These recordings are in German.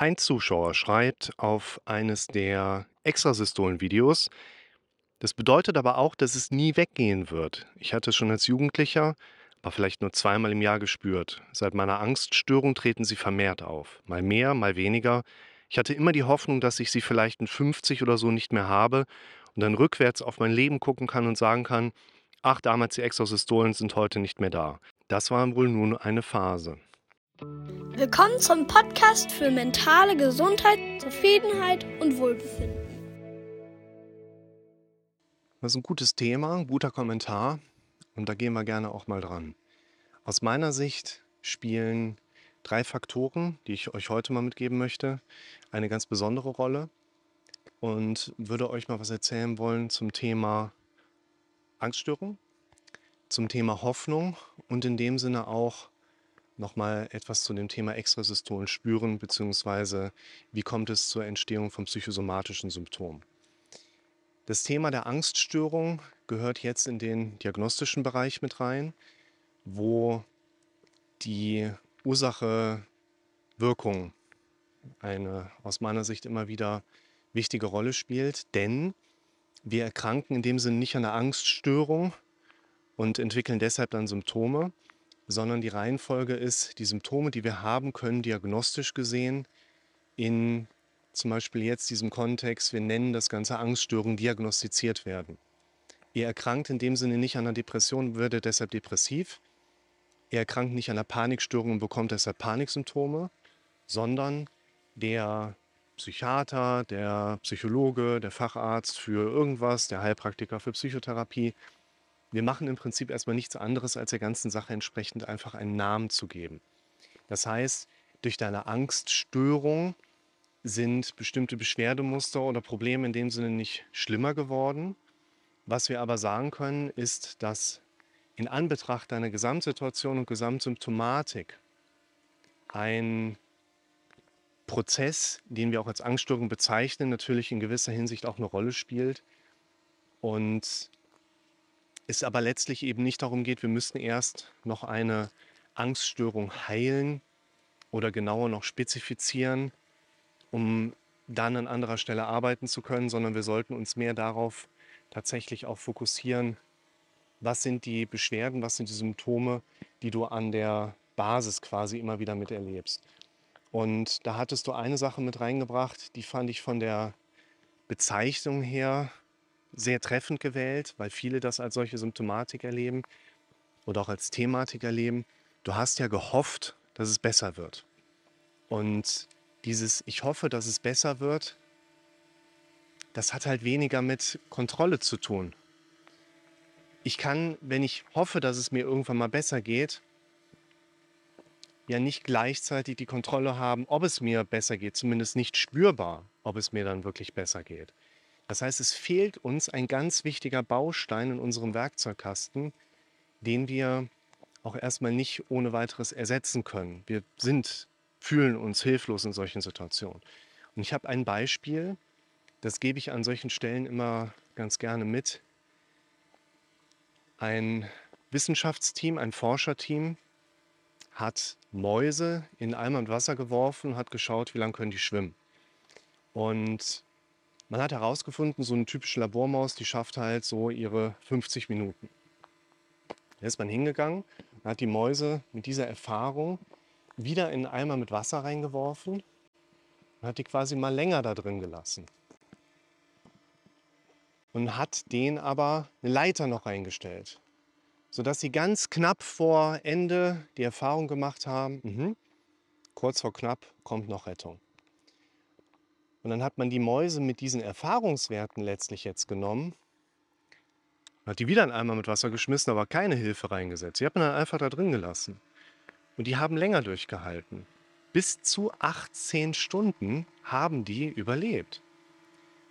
Ein Zuschauer schreibt auf eines der Extrasystolen-Videos: „Das bedeutet aber auch, dass es nie weggehen wird. Ich hatte es schon als Jugendlicher, aber vielleicht nur zweimal im Jahr gespürt. Seit meiner Angststörung treten sie vermehrt auf. Mal mehr, mal weniger. Ich hatte immer die Hoffnung, dass ich sie vielleicht in 50 oder so nicht mehr habe und dann rückwärts auf mein Leben gucken kann und sagen kann: ‚Ach, damals die Extrasystolen sind heute nicht mehr da.‘ Das war wohl nur eine Phase.“ Willkommen zum Podcast für mentale Gesundheit, Zufriedenheit und Wohlbefinden. Das ist ein gutes Thema, ein guter Kommentar und da gehen wir gerne auch mal dran. Aus meiner Sicht spielen drei Faktoren, die ich euch heute mal mitgeben möchte, eine ganz besondere Rolle und würde euch mal was erzählen wollen zum Thema Angststörung, zum Thema Hoffnung und in dem Sinne auch nochmal etwas zu dem Thema Extrasystolen spüren, beziehungsweise wie kommt es zur Entstehung von psychosomatischen Symptomen. Das Thema der Angststörung gehört jetzt in den diagnostischen Bereich mit rein, wo die Ursache Wirkung eine aus meiner Sicht immer wieder wichtige Rolle spielt, denn wir erkranken in dem Sinne nicht an einer Angststörung und entwickeln deshalb dann Symptome, sondern die Reihenfolge ist, die Symptome, die wir haben, können diagnostisch gesehen in zum Beispiel jetzt diesem Kontext, wir nennen das Ganze Angststörung, diagnostiziert werden. Ihr erkrankt in dem Sinne nicht an einer Depression, würde deshalb depressiv. Er erkrankt nicht an einer Panikstörung und bekommt deshalb Paniksymptome, sondern der Psychiater, der Psychologe, der Facharzt für irgendwas, der Heilpraktiker für Psychotherapie wir machen im Prinzip erstmal nichts anderes, als der ganzen Sache entsprechend einfach einen Namen zu geben. Das heißt, durch deine Angststörung sind bestimmte Beschwerdemuster oder Probleme in dem Sinne nicht schlimmer geworden. Was wir aber sagen können, ist, dass in Anbetracht deiner Gesamtsituation und Gesamtsymptomatik ein Prozess, den wir auch als Angststörung bezeichnen, natürlich in gewisser Hinsicht auch eine Rolle spielt. Und es aber letztlich eben nicht darum geht, wir müssten erst noch eine Angststörung heilen oder genauer noch spezifizieren, um dann an anderer Stelle arbeiten zu können, sondern wir sollten uns mehr darauf tatsächlich auch fokussieren, was sind die Beschwerden, was sind die Symptome, die du an der Basis quasi immer wieder miterlebst. Und da hattest du eine Sache mit reingebracht, die fand ich von der Bezeichnung her sehr treffend gewählt, weil viele das als solche Symptomatik erleben oder auch als Thematik erleben. Du hast ja gehofft, dass es besser wird. Und dieses Ich hoffe, dass es besser wird, das hat halt weniger mit Kontrolle zu tun. Ich kann, wenn ich hoffe, dass es mir irgendwann mal besser geht, ja nicht gleichzeitig die Kontrolle haben, ob es mir besser geht, zumindest nicht spürbar, ob es mir dann wirklich besser geht. Das heißt, es fehlt uns ein ganz wichtiger Baustein in unserem Werkzeugkasten, den wir auch erstmal nicht ohne weiteres ersetzen können. Wir sind, fühlen uns hilflos in solchen Situationen. Und ich habe ein Beispiel, das gebe ich an solchen Stellen immer ganz gerne mit. Ein Wissenschaftsteam, ein Forscherteam hat Mäuse in Eimer mit Wasser geworfen und hat geschaut, wie lange können die schwimmen. Und man hat herausgefunden, so eine typische Labormaus, die schafft halt so ihre 50 Minuten. Da ist man hingegangen und hat die Mäuse mit dieser Erfahrung wieder in einen Eimer mit Wasser reingeworfen und hat die quasi mal länger da drin gelassen. Und hat denen aber eine Leiter noch reingestellt, sodass sie ganz knapp vor Ende die Erfahrung gemacht haben, mh, kurz vor knapp kommt noch Rettung. Und dann hat man die Mäuse mit diesen Erfahrungswerten letztlich jetzt genommen, hat die wieder in Eimer mit Wasser geschmissen, aber keine Hilfe reingesetzt. Die hat man dann einfach da drin gelassen. Und die haben länger durchgehalten. Bis zu 18 Stunden haben die überlebt.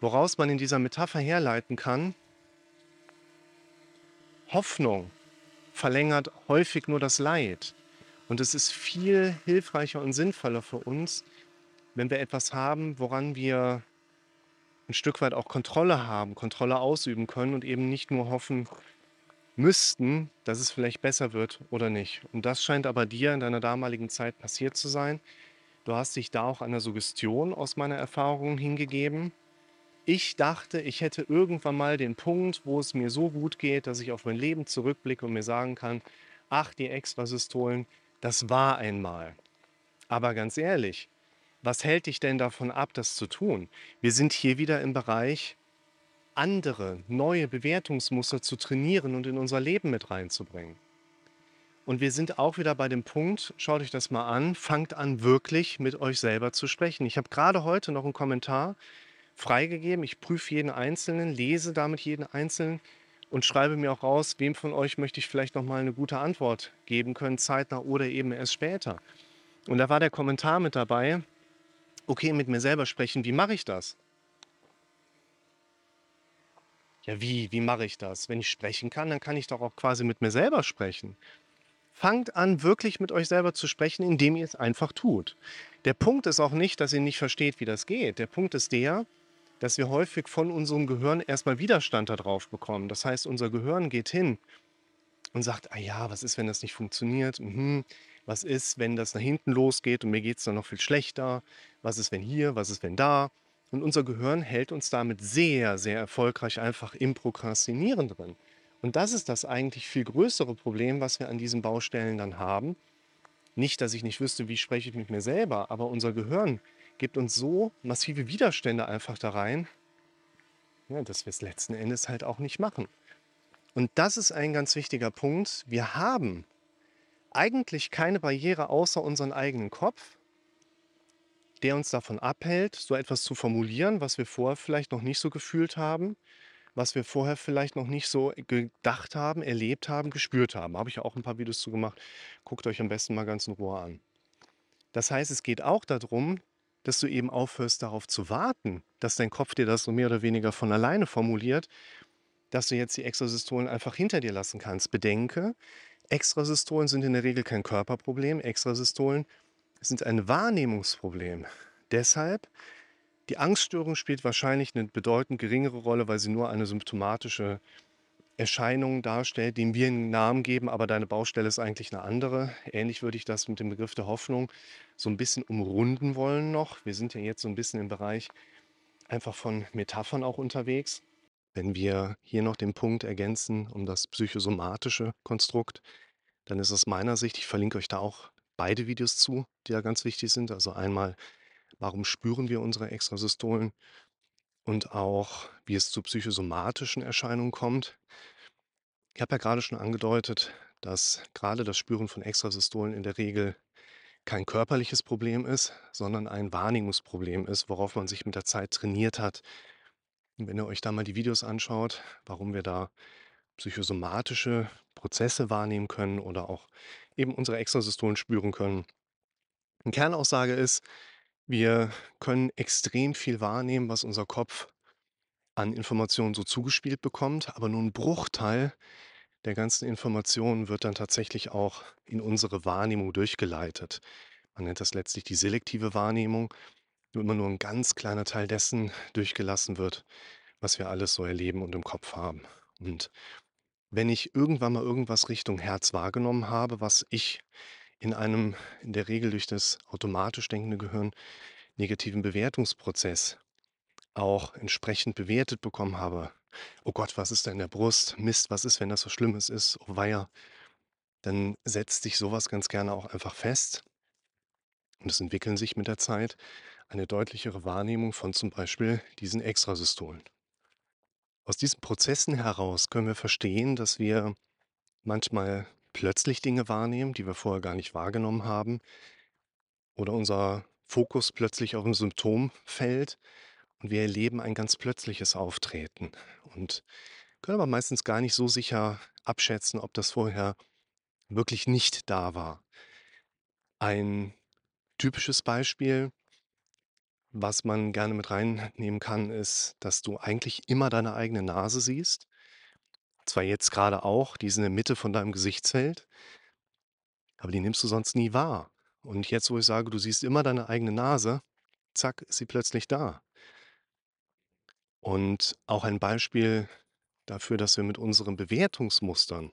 Woraus man in dieser Metapher herleiten kann, Hoffnung verlängert häufig nur das Leid. Und es ist viel hilfreicher und sinnvoller für uns, wenn wir etwas haben, woran wir ein Stück weit auch Kontrolle haben, Kontrolle ausüben können und eben nicht nur hoffen müssten, dass es vielleicht besser wird oder nicht. Und das scheint aber dir in deiner damaligen Zeit passiert zu sein. Du hast dich da auch einer Suggestion aus meiner Erfahrung hingegeben. Ich dachte, ich hätte irgendwann mal den Punkt, wo es mir so gut geht, dass ich auf mein Leben zurückblicke und mir sagen kann, ach, die Extrasystolen, das war einmal. Aber ganz ehrlich, was hält dich denn davon ab, das zu tun? Wir sind hier wieder im Bereich, andere, neue Bewertungsmuster zu trainieren und in unser Leben mit reinzubringen. Und wir sind auch wieder bei dem Punkt, schaut euch das mal an, fangt an wirklich mit euch selber zu sprechen. Ich habe gerade heute noch einen Kommentar freigegeben. Ich prüfe jeden Einzelnen, lese damit jeden Einzelnen und schreibe mir auch raus, wem von euch möchte ich vielleicht noch mal eine gute Antwort geben können, zeitnah oder eben erst später. Und da war der Kommentar mit dabei, okay, mit mir selber sprechen, wie mache ich das? Ja, wie, wie mache ich das? Wenn ich sprechen kann, dann kann ich doch auch quasi mit mir selber sprechen. Fangt an, wirklich mit euch selber zu sprechen, indem ihr es einfach tut. Der Punkt ist auch nicht, dass ihr nicht versteht, wie das geht. Der Punkt ist der, dass wir häufig von unserem Gehirn erstmal Widerstand darauf bekommen. Das heißt, unser Gehirn geht hin und sagt, ah ja, was ist, wenn das nicht funktioniert? Mhm. Was ist, wenn das nach hinten losgeht und mir geht es dann noch viel schlechter? Was ist, wenn hier? Was ist, wenn da? Und unser Gehirn hält uns damit sehr, sehr erfolgreich einfach im Prokrastinieren drin. Und das ist das eigentlich viel größere Problem, was wir an diesen Baustellen dann haben. Nicht, dass ich nicht wüsste, wie spreche ich mit mir selber, aber unser Gehirn gibt uns so massive Widerstände einfach da rein, ja, dass wir es letzten Endes halt auch nicht machen. Und das ist ein ganz wichtiger Punkt. Wir haben eigentlich keine Barriere außer unseren eigenen Kopf, der uns davon abhält, so etwas zu formulieren, was wir vorher vielleicht noch nicht so gefühlt haben, was wir vorher vielleicht noch nicht so gedacht haben, erlebt haben, gespürt haben. Habe ich ja auch ein paar Videos zu gemacht. Guckt euch am besten mal ganz in Ruhe an. Das heißt, es geht auch darum, dass du eben aufhörst darauf zu warten, dass dein Kopf dir das so mehr oder weniger von alleine formuliert, dass du jetzt die Extrasystolen einfach hinter dir lassen kannst. Bedenke, Extrasystolen sind in der Regel kein Körperproblem. Extrasystolen sind ein Wahrnehmungsproblem. Deshalb, die Angststörung spielt wahrscheinlich eine bedeutend geringere Rolle, weil sie nur eine symptomatische Erscheinung darstellt, dem wir einen Namen geben, aber deine Baustelle ist eigentlich eine andere. Ähnlich würde ich das mit dem Begriff der Hoffnung so ein bisschen umrunden wollen noch. Wir sind ja jetzt so ein bisschen im Bereich einfach von Metaphern auch unterwegs. Wenn wir hier noch den Punkt ergänzen um das psychosomatische Konstrukt, dann ist aus meiner Sicht, ich verlinke euch da auch beide Videos zu, die da ganz wichtig sind. Also einmal, warum spüren wir unsere Extrasystolen und auch, wie es zu psychosomatischen Erscheinungen kommt. Ich habe ja gerade schon angedeutet, dass gerade das Spüren von Extrasystolen in der Regel kein körperliches Problem ist, sondern ein Wahrnehmungsproblem ist, worauf man sich mit der Zeit trainiert hat. Und wenn ihr euch da mal die Videos anschaut, warum wir da psychosomatische Prozesse wahrnehmen können oder auch eben unsere Extrasystolen spüren können. Eine Kernaussage ist, wir können extrem viel wahrnehmen, was unser Kopf an Informationen so zugespielt bekommt, aber nur ein Bruchteil der ganzen Informationen wird dann tatsächlich auch in unsere Wahrnehmung durchgeleitet. Man nennt das letztlich die selektive Wahrnehmung, wo immer nur ein ganz kleiner Teil dessen durchgelassen wird, was wir alles so erleben und im Kopf haben. Und wenn ich irgendwann mal irgendwas Richtung Herz wahrgenommen habe, was ich in einem in der Regel durch das automatisch denkende Gehirn negativen Bewertungsprozess auch entsprechend bewertet bekommen habe. Oh Gott, was ist da in der Brust? Mist, was ist, wenn das so Schlimmes ist? Oh weia. Dann setzt sich sowas ganz gerne auch einfach fest. Und es entwickeln sich mit der Zeit eine deutlichere Wahrnehmung von zum Beispiel diesen Extrasystolen. Aus diesen Prozessen heraus können wir verstehen, dass wir manchmal plötzlich Dinge wahrnehmen, die wir vorher gar nicht wahrgenommen haben, oder unser Fokus plötzlich auf ein Symptom fällt und wir erleben ein ganz plötzliches Auftreten und können aber meistens gar nicht so sicher abschätzen, ob das vorher wirklich nicht da war. Ein typisches Beispiel, was man gerne mit reinnehmen kann, ist, dass du eigentlich immer deine eigene Nase siehst. Zwar jetzt gerade auch, die ist in der Mitte von deinem Gesichtsfeld, aber die nimmst du sonst nie wahr. Und jetzt, wo ich sage, du siehst immer deine eigene Nase, zack, ist sie plötzlich da. Und auch ein Beispiel dafür, dass wir mit unseren Bewertungsmustern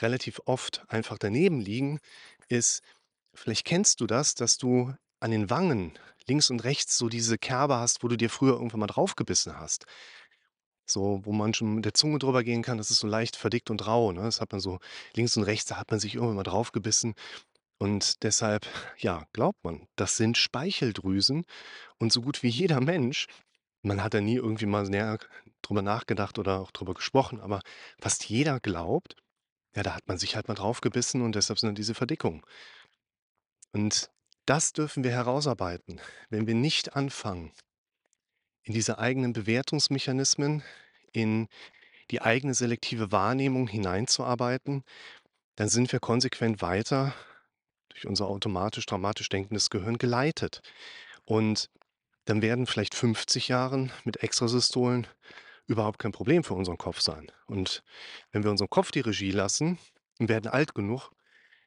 relativ oft einfach daneben liegen, ist, vielleicht kennst du das, dass du an den Wangen links und rechts so diese Kerbe hast, wo du dir früher irgendwann mal draufgebissen hast. So, wo man schon mit der Zunge drüber gehen kann, das ist so leicht verdickt und rau, ne? Das hat man so links und rechts, da hat man sich irgendwann mal draufgebissen. Und deshalb, ja, glaubt man, das sind Speicheldrüsen. Und so gut wie jeder Mensch, man hat da nie irgendwie mal näher drüber nachgedacht oder auch drüber gesprochen, aber fast jeder glaubt, ja, da hat man sich halt mal draufgebissen und deshalb sind dann diese Verdickungen. Und das dürfen wir herausarbeiten, wenn wir nicht anfangen, in diese eigenen Bewertungsmechanismen, in die eigene selektive Wahrnehmung hineinzuarbeiten, dann sind wir konsequent weiter durch unser automatisch dramatisch denkendes Gehirn geleitet. Und dann werden vielleicht 50 Jahre mit Extrasystolen überhaupt kein Problem für unseren Kopf sein. Und wenn wir unserem Kopf die Regie lassen und werden alt genug,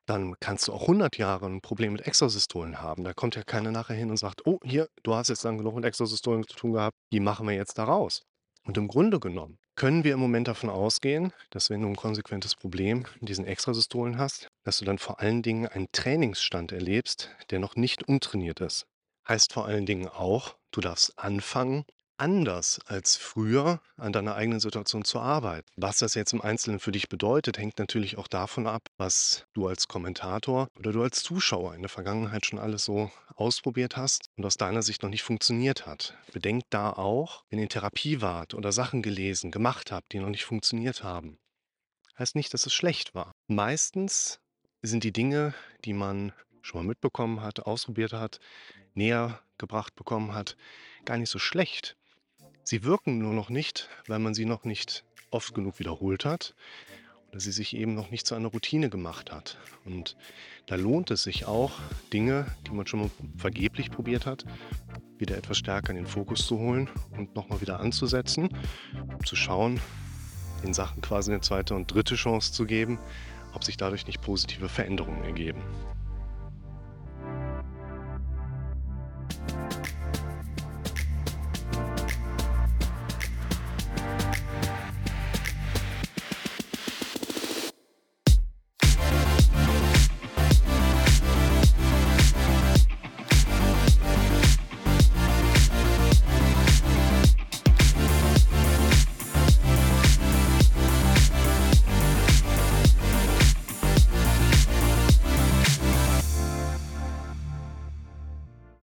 dann kannst du auch 100 Jahre ein Problem mit Extrasystolen haben. Da kommt ja keiner nachher hin und sagt, oh, hier, du hast jetzt lang genug mit Extrasystolen zu tun gehabt, die machen wir jetzt da raus. Und im Grunde genommen können wir im Moment davon ausgehen, dass wenn du ein konsequentes Problem mit diesen Extrasystolen hast, dass du dann vor allen Dingen einen Trainingsstand erlebst, der noch nicht untrainiert ist. Heißt vor allen Dingen auch, du darfst anfangen, anders als früher an deiner eigenen Situation zu arbeiten. Was das jetzt im Einzelnen für dich bedeutet, hängt natürlich auch davon ab, was du als Kommentator oder du als Zuschauer in der Vergangenheit schon alles so ausprobiert hast und aus deiner Sicht noch nicht funktioniert hat. Bedenkt da auch, wenn ihr in Therapie wart oder Sachen gelesen, gemacht habt, die noch nicht funktioniert haben. Heißt nicht, dass es schlecht war. Meistens sind die Dinge, die man schon mal mitbekommen hat, ausprobiert hat, näher gebracht bekommen hat, gar nicht so schlecht. Sie wirken nur noch nicht, weil man sie noch nicht oft genug wiederholt hat oder sie sich eben noch nicht zu einer Routine gemacht hat. Und da lohnt es sich auch, Dinge, die man schon mal vergeblich probiert hat, wieder etwas stärker in den Fokus zu holen und nochmal wieder anzusetzen, zu schauen, den Sachen quasi eine zweite und dritte Chance zu geben, ob sich dadurch nicht positive Veränderungen ergeben.